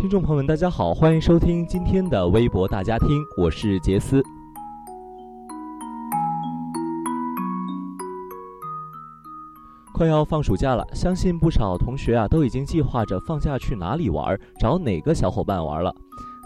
听众朋友们，大家好，欢迎收听今天的微博大家听，我是杰斯。快要放暑假了，相信不少同学啊都已经计划着放假去哪里玩，找哪个小伙伴玩了。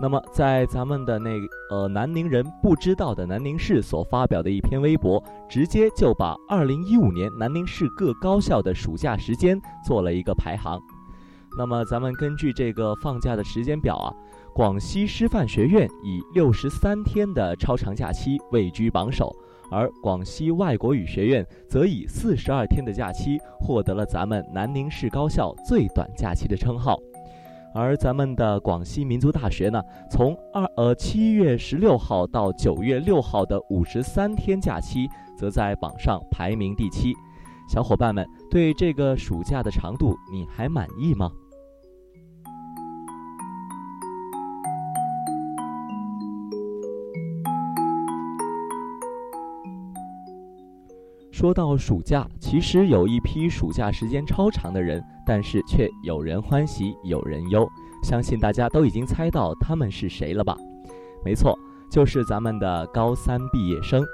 那么，在咱们的那呃南宁人不知道的南宁市所发表的一篇微博，直接就把2015年南宁市各高校的暑假时间做了一个排行。那么，咱们根据这个放假的时间表啊，广西师范学院以六十三天的超长假期位居榜首，而广西外国语学院则以四十二天的假期获得了咱们南宁市高校最短假期的称号。而咱们的广西民族大学呢，从二呃七月十六号到九月六号的五十三天假期，则在榜上排名第七。小伙伴们，对这个暑假的长度，你还满意吗？说到暑假，其实有一批暑假时间超长的人，但是却有人欢喜有人忧。相信大家都已经猜到他们是谁了吧？没错，就是咱们的高三毕业生。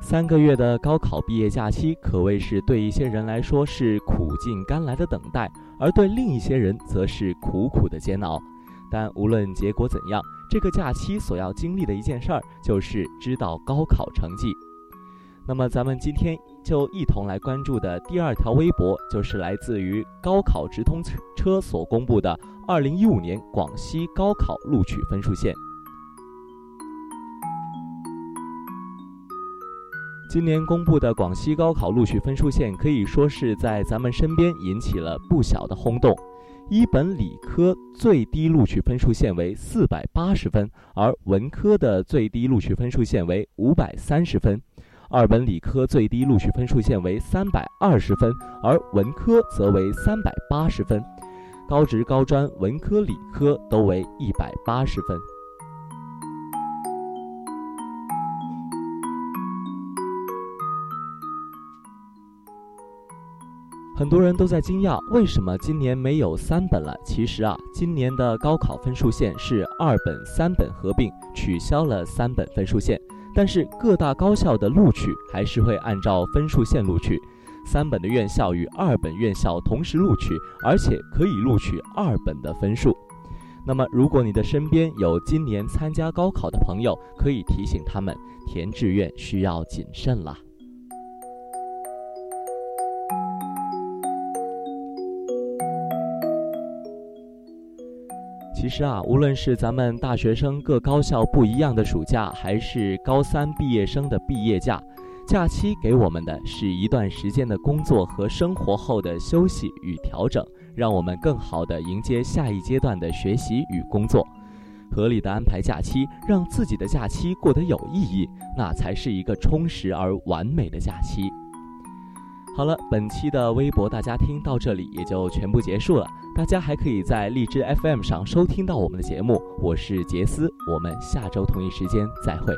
三个月的高考毕业假期，可谓是对一些人来说是苦尽甘来的等待，而对另一些人则是苦苦的煎熬。但无论结果怎样，这个假期所要经历的一件事儿，就是知道高考成绩。那么，咱们今天就一同来关注的第二条微博，就是来自于高考直通车所公布的二零一五年广西高考录取分数线。今年公布的广西高考录取分数线可以说是在咱们身边引起了不小的轰动。一本理科最低录取分数线为四百八十分，而文科的最低录取分数线为五百三十分；二本理科最低录取分数线为三百二十分，而文科则为三百八十分。高职、高专、文科、理科都为一百八十分。很多人都在惊讶，为什么今年没有三本了？其实啊，今年的高考分数线是二本、三本合并，取消了三本分数线。但是各大高校的录取还是会按照分数线录取，三本的院校与二本院校同时录取，而且可以录取二本的分数。那么，如果你的身边有今年参加高考的朋友，可以提醒他们填志愿需要谨慎了。其实啊，无论是咱们大学生各高校不一样的暑假，还是高三毕业生的毕业假，假期给我们的是一段时间的工作和生活后的休息与调整，让我们更好的迎接下一阶段的学习与工作。合理的安排假期，让自己的假期过得有意义，那才是一个充实而完美的假期。好了，本期的微博大家听到这里也就全部结束了。大家还可以在荔枝 FM 上收听到我们的节目，我是杰斯，我们下周同一时间再会。